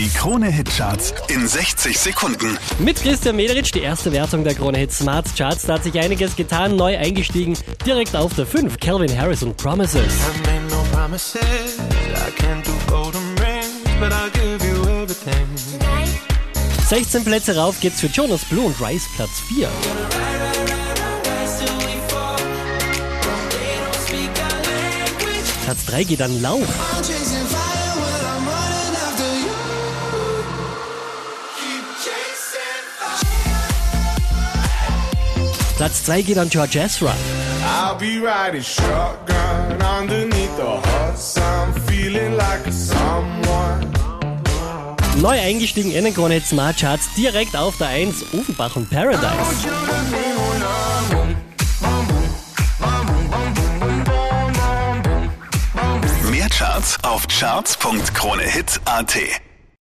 Die Krone-Hitcharts in 60 Sekunden. Mit Christian Mederitsch, die erste Wertung der Krone Hit Smart Charts. Da hat sich einiges getan, neu eingestiegen. Direkt auf der 5, Calvin Harris und Promises. No promises. I can't do golden rings, but I'll give you everything. 16 Plätze rauf geht's für Jonas Blue und Rice Platz 4. Platz 3 geht an Lauf. Platz 2 geht an George Ezra. I'll be riding shotgun underneath the hot sun, feeling like someone. Neu eingestiegen in den Krone Hit Smart Charts direkt auf der 1 Ofenbach und Paradise. Mehr Charts auf charts.kronehit.at.